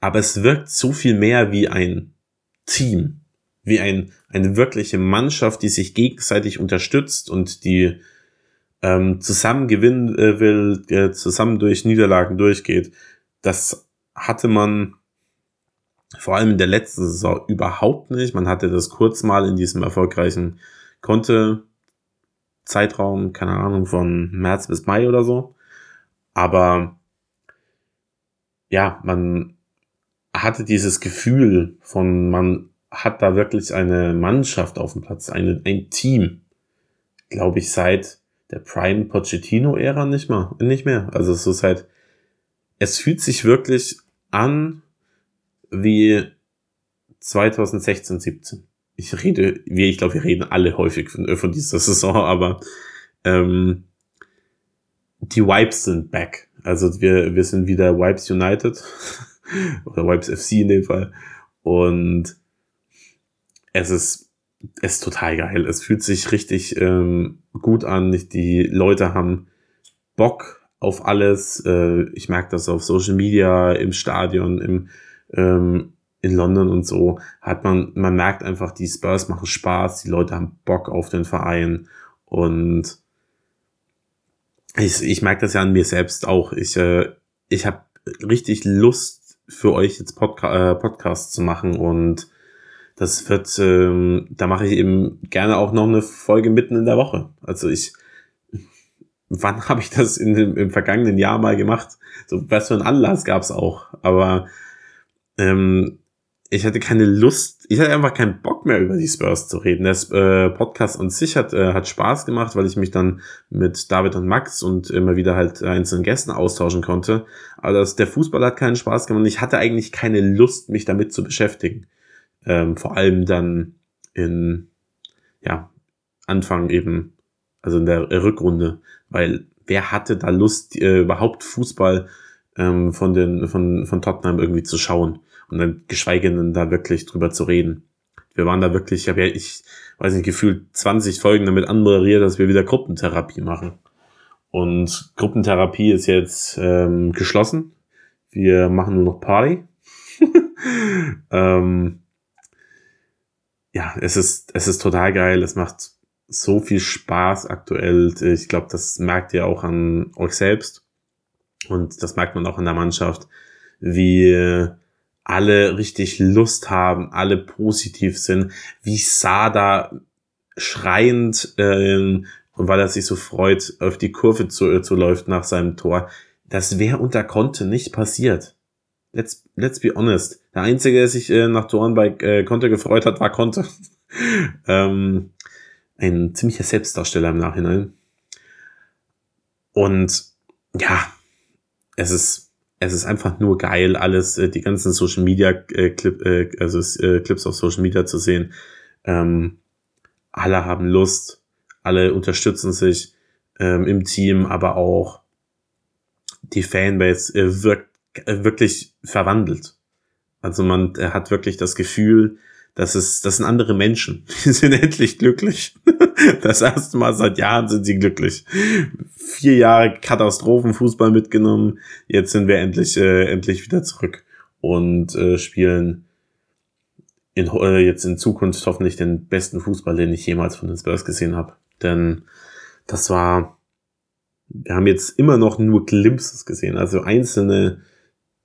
aber es wirkt so viel mehr wie ein Team wie ein, eine wirkliche Mannschaft, die sich gegenseitig unterstützt und die ähm, zusammen gewinnen äh, will, äh, zusammen durch Niederlagen durchgeht. Das hatte man vor allem in der letzten Saison überhaupt nicht. Man hatte das kurz mal in diesem erfolgreichen Konte Zeitraum, keine Ahnung, von März bis Mai oder so. Aber ja, man hatte dieses Gefühl von, man hat da wirklich eine Mannschaft auf dem Platz, eine, ein Team, glaube ich, seit der Prime Pochettino-Ära nicht mal, nicht mehr. Also so seit, es fühlt sich wirklich an wie 2016, 17. Ich rede, wie ich glaube, wir reden alle häufig von, von dieser Saison, aber ähm, die Wipes sind back. Also wir, wir sind wieder Wipes United oder Wipes FC in dem Fall. Und es ist, es ist total geil. Es fühlt sich richtig ähm, gut an. Die Leute haben Bock auf alles. Äh, ich merke das auf Social Media, im Stadion, im, ähm, in London und so. Hat man, man merkt einfach, die Spurs machen Spaß. Die Leute haben Bock auf den Verein und ich, ich merke das ja an mir selbst auch. Ich, äh, ich habe richtig Lust für euch jetzt Podca äh, Podcast zu machen und das wird, ähm, da mache ich eben gerne auch noch eine Folge mitten in der Woche. Also ich wann habe ich das in dem, im vergangenen Jahr mal gemacht? So, was für ein Anlass gab es auch. Aber ähm, ich hatte keine Lust, ich hatte einfach keinen Bock mehr über die Spurs zu reden. Der äh, Podcast an sich hat, äh, hat Spaß gemacht, weil ich mich dann mit David und Max und immer wieder halt einzelnen Gästen austauschen konnte. Aber das, der Fußball hat keinen Spaß gemacht und ich hatte eigentlich keine Lust, mich damit zu beschäftigen. Ähm, vor allem dann in, ja, Anfang eben, also in der Rückrunde, weil wer hatte da Lust, äh, überhaupt Fußball ähm, von, den, von, von Tottenham irgendwie zu schauen? und dann geschweige denn da wirklich drüber zu reden. Wir waren da wirklich, ich habe ja, ich weiß nicht, gefühlt 20 Folgen damit anmoderiert, dass wir wieder Gruppentherapie machen. Und Gruppentherapie ist jetzt ähm, geschlossen. Wir machen nur noch Party. ähm, ja, es ist, es ist total geil. Es macht so viel Spaß aktuell. Ich glaube, das merkt ihr auch an euch selbst. Und das merkt man auch in der Mannschaft, wie alle richtig Lust haben, alle positiv sind, wie Sada schreiend, ähm, weil er sich so freut, auf die Kurve zu, äh, zu läuft nach seinem Tor. Das wäre unter Conte nicht passiert. Let's, let's be honest. Der Einzige, der sich äh, nach Toren bei äh, Conte gefreut hat, war Conte. ähm, ein ziemlicher Selbstdarsteller im Nachhinein. Und ja, es ist es ist einfach nur geil, alles, äh, die ganzen Social Media äh, Clip, äh, also äh, Clips auf Social Media zu sehen. Ähm, alle haben Lust, alle unterstützen sich ähm, im Team, aber auch die Fanbase äh, wirkt äh, wirklich verwandelt. Also man hat wirklich das Gefühl, das ist, das sind andere Menschen. Die sind endlich glücklich. Das erste Mal seit Jahren sind sie glücklich. Vier Jahre Katastrophenfußball mitgenommen. Jetzt sind wir endlich, äh, endlich wieder zurück und äh, spielen in, äh, jetzt in Zukunft hoffentlich den besten Fußball, den ich jemals von den Spurs gesehen habe. Denn das war, wir haben jetzt immer noch nur Glimpses gesehen, also einzelne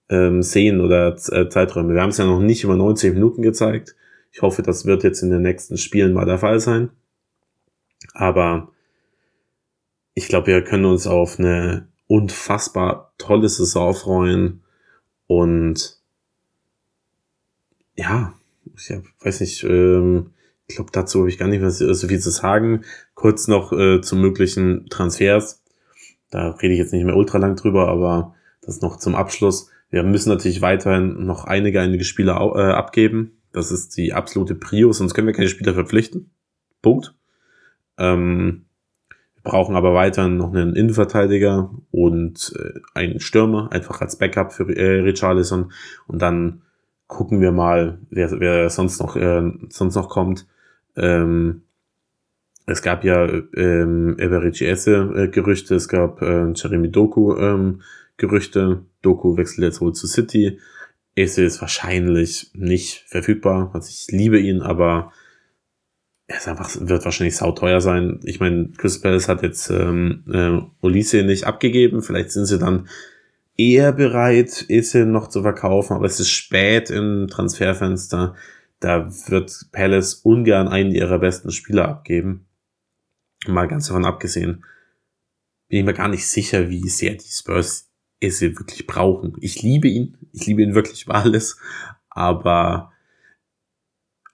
ähm, Szenen oder äh, Zeiträume. Wir haben es ja noch nicht über 90 Minuten gezeigt. Ich hoffe, das wird jetzt in den nächsten Spielen mal der Fall sein. Aber ich glaube, wir können uns auf eine unfassbar tolle Saison freuen. Und ja, ich weiß nicht, ähm, ich glaube, dazu habe ich gar nicht mehr so viel zu sagen. Kurz noch äh, zu möglichen Transfers. Da rede ich jetzt nicht mehr ultra lang drüber, aber das noch zum Abschluss. Wir müssen natürlich weiterhin noch einige, einige Spieler äh, abgeben. Das ist die absolute Prio, sonst können wir keine Spieler verpflichten. Punkt. Ähm, wir brauchen aber weiterhin noch einen Innenverteidiger und äh, einen Stürmer, einfach als Backup für äh, Richarlison. Und dann gucken wir mal, wer, wer sonst noch äh, sonst noch kommt. Ähm, es gab ja ähm, Eberici Esse äh, Gerüchte, es gab äh, Jeremy Doku ähm, Gerüchte. Doku wechselt jetzt wohl zu City. Esse ist wahrscheinlich nicht verfügbar. Also ich liebe ihn, aber er ist einfach, wird wahrscheinlich sauteuer sein. Ich meine, Chris Palace hat jetzt ähm, äh, Olise nicht abgegeben. Vielleicht sind sie dann eher bereit, Esse noch zu verkaufen, aber es ist spät im Transferfenster. Da wird Palace ungern einen ihrer besten Spieler abgeben. Mal ganz davon abgesehen, bin ich mir gar nicht sicher, wie sehr die Spurs es wirklich brauchen. Ich liebe ihn, ich liebe ihn wirklich über alles, aber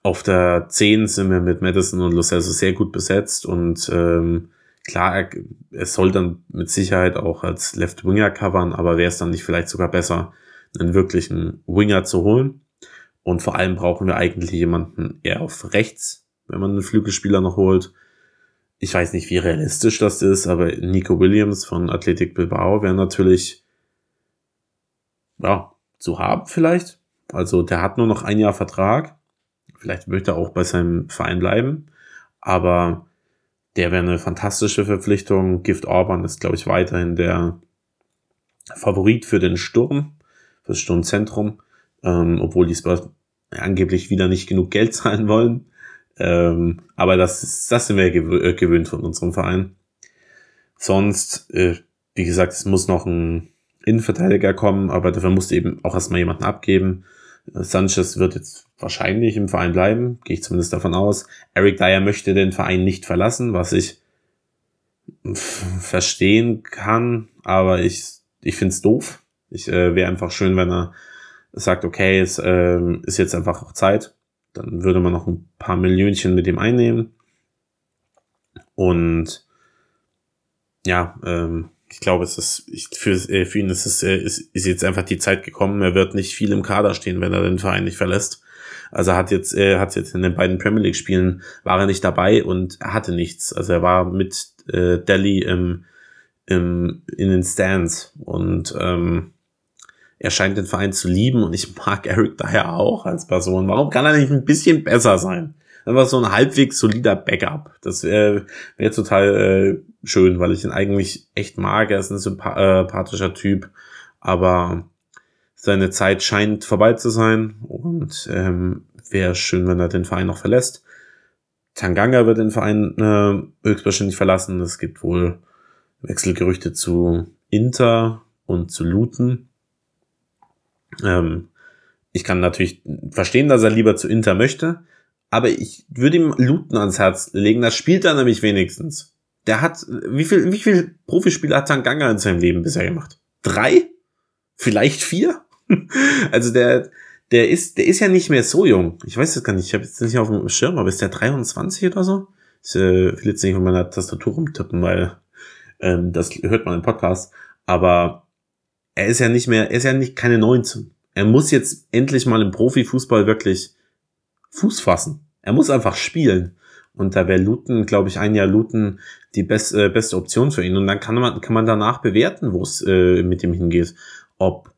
auf der 10 sind wir mit Madison und Los sehr gut besetzt und ähm, klar, es soll dann mit Sicherheit auch als Left Winger covern, aber wäre es dann nicht vielleicht sogar besser, einen wirklichen Winger zu holen? Und vor allem brauchen wir eigentlich jemanden eher auf rechts, wenn man einen Flügelspieler noch holt. Ich weiß nicht, wie realistisch das ist, aber Nico Williams von Athletic Bilbao wäre natürlich ja, zu haben vielleicht. Also der hat nur noch ein Jahr Vertrag. Vielleicht möchte er auch bei seinem Verein bleiben. Aber der wäre eine fantastische Verpflichtung. Gift Orban ist, glaube ich, weiterhin der Favorit für den Sturm, für das Sturmzentrum, ähm, obwohl die Spurs angeblich wieder nicht genug Geld zahlen wollen. Ähm, aber das, ist, das sind wir äh, gewöhnt von unserem Verein. Sonst, äh, wie gesagt, es muss noch ein Innenverteidiger kommen, aber dafür musste eben auch erstmal jemanden abgeben. Sanchez wird jetzt wahrscheinlich im Verein bleiben, gehe ich zumindest davon aus. Eric Dyer möchte den Verein nicht verlassen, was ich verstehen kann, aber ich, ich finde es doof. Ich äh, wäre einfach schön, wenn er sagt, okay, es äh, ist jetzt einfach auch Zeit. Dann würde man noch ein paar Millionchen mit ihm einnehmen. Und ja, ähm, ich glaube, es ist für, äh, für ihn ist es äh, ist, ist jetzt einfach die Zeit gekommen. Er wird nicht viel im Kader stehen, wenn er den Verein nicht verlässt. Also er hat jetzt, er hat jetzt in den beiden Premier League Spielen war er nicht dabei und er hatte nichts. Also er war mit äh, Delhi im, im, in den Stands und ähm, er scheint den Verein zu lieben und ich mag Eric daher auch als Person. Warum kann er nicht ein bisschen besser sein? Einfach so ein halbwegs solider Backup. Das wäre wär total äh, schön, weil ich ihn eigentlich echt mag. Er ist ein sympathischer äh, Typ, aber seine Zeit scheint vorbei zu sein und ähm, wäre schön, wenn er den Verein noch verlässt. Tanganga wird den Verein äh, höchstwahrscheinlich verlassen. Es gibt wohl Wechselgerüchte zu Inter und zu Luton. Ähm, ich kann natürlich verstehen, dass er lieber zu Inter möchte, aber ich würde ihm Luton ans Herz legen. Das spielt er nämlich wenigstens. Der hat, wie viel, wie viel Profispieler hat Tanganga in seinem Leben bisher gemacht? Drei? Vielleicht vier? also der, der ist, der ist ja nicht mehr so jung. Ich weiß das gar nicht. Ich habe jetzt nicht auf dem Schirm, aber ist der 23 oder so? Ich äh, will jetzt nicht mit meiner Tastatur rumtippen, weil ähm, das hört man im Podcast. Aber er ist ja nicht mehr, er ist ja nicht keine 19. Er muss jetzt endlich mal im Profifußball wirklich Fuß fassen. Er muss einfach spielen. Und da wäre Luton, glaube ich, ein Jahr Luton die best, äh, beste Option für ihn. Und dann kann man, kann man danach bewerten, wo es äh, mit ihm hingeht. Ob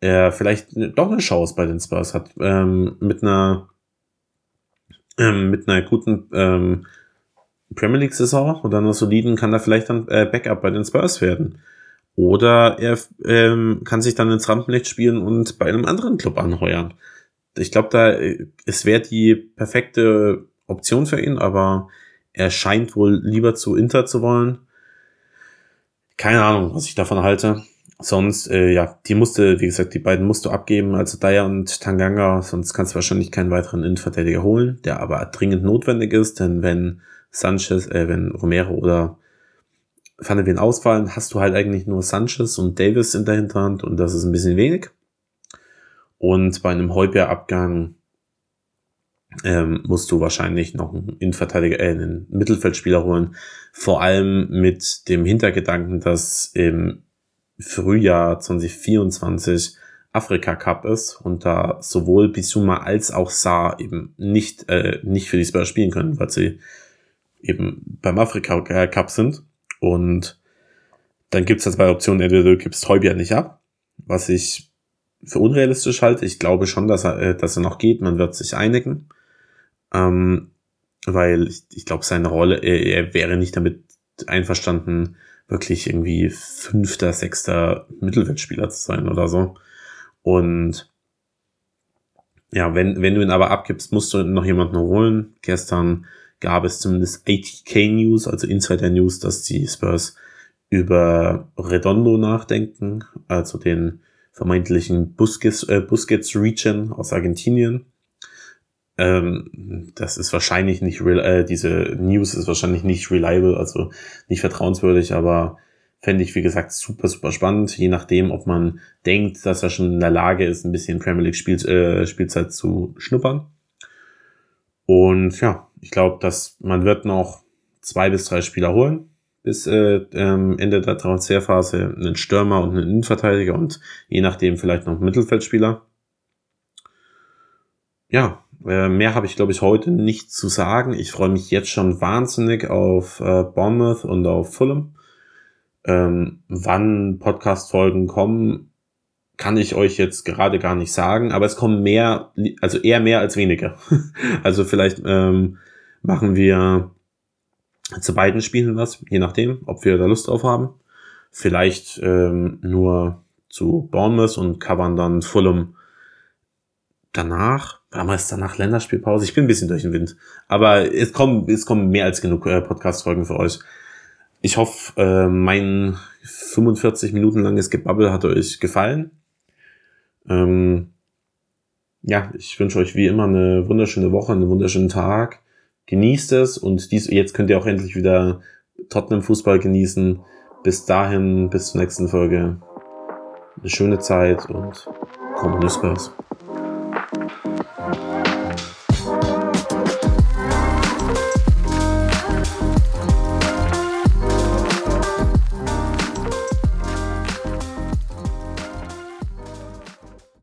er vielleicht doch eine Chance bei den Spurs hat. Ähm, mit einer ähm, mit einer guten ähm, Premier League Saison oder einer soliden kann er vielleicht dann äh, Backup bei den Spurs werden. Oder er ähm, kann sich dann ins Rampenlicht spielen und bei einem anderen Club anheuern. Ich glaube, da äh, es wäre die perfekte Option für ihn, aber er scheint wohl lieber zu Inter zu wollen. Keine Ahnung, was ich davon halte. Sonst, äh, ja, die musste, wie gesagt, die beiden musst du abgeben, also Daya und Tanganga, sonst kannst du wahrscheinlich keinen weiteren Innenverteidiger holen, der aber dringend notwendig ist, denn wenn Sanchez, äh, wenn Romero oder Van der Ven ausfallen, hast du halt eigentlich nur Sanchez und Davis in der Hinterhand und das ist ein bisschen wenig. Und bei einem Heuper-Abgang ähm, musst du wahrscheinlich noch einen Innenverteidiger, äh, einen Mittelfeldspieler holen. Vor allem mit dem Hintergedanken, dass im Frühjahr 2024 Afrika Cup ist und da sowohl Bisuma als auch Saar eben nicht, äh, nicht für die Spurs spielen können, weil sie eben beim Afrika Cup sind. Und dann gibt es zwei Optionen, entweder du gibst Heubier nicht ab, was ich für unrealistisch halte. Ich glaube schon, dass er, äh, dass er noch geht, man wird sich einigen. Ähm, weil ich, ich glaube, seine Rolle, er, er wäre nicht damit einverstanden, wirklich irgendwie fünfter, sechster Mittelfeldspieler zu sein oder so. Und ja, wenn, wenn du ihn aber abgibst, musst du noch jemanden holen. Gestern gab es zumindest ATK News, also Insider News, dass die Spurs über Redondo nachdenken, also den vermeintlichen Busquets, äh, Busquets Region aus Argentinien. Ähm, das ist wahrscheinlich nicht, äh, diese News ist wahrscheinlich nicht reliable, also nicht vertrauenswürdig, aber fände ich, wie gesagt, super, super spannend, je nachdem, ob man denkt, dass er schon in der Lage ist, ein bisschen Premier League Spiel, äh, Spielzeit zu schnuppern. Und ja, ich glaube, dass man wird noch zwei bis drei Spieler holen bis äh, ähm, Ende der Transferphase, einen Stürmer und einen Innenverteidiger und je nachdem vielleicht noch einen Mittelfeldspieler. Ja, äh, mehr habe ich, glaube ich, heute nicht zu sagen. Ich freue mich jetzt schon wahnsinnig auf äh, Bournemouth und auf Fulham. Ähm, wann Podcast-Folgen kommen, kann ich euch jetzt gerade gar nicht sagen, aber es kommen mehr, also eher mehr als weniger. also vielleicht ähm, machen wir zu beiden Spielen was, je nachdem, ob wir da Lust drauf haben. Vielleicht ähm, nur zu Bournemouth und covern dann Fulham danach, damals danach Länderspielpause. Ich bin ein bisschen durch den Wind. Aber es kommen, es kommen mehr als genug äh, Podcast-Folgen für euch. Ich hoffe, äh, mein 45 Minuten langes Gebabbel hat euch gefallen. Ähm, ja, ich wünsche euch wie immer eine wunderschöne Woche, einen wunderschönen Tag. Genießt es und dies, jetzt könnt ihr auch endlich wieder Tottenham-Fußball genießen. Bis dahin, bis zur nächsten Folge. Eine schöne Zeit und Common Spurs.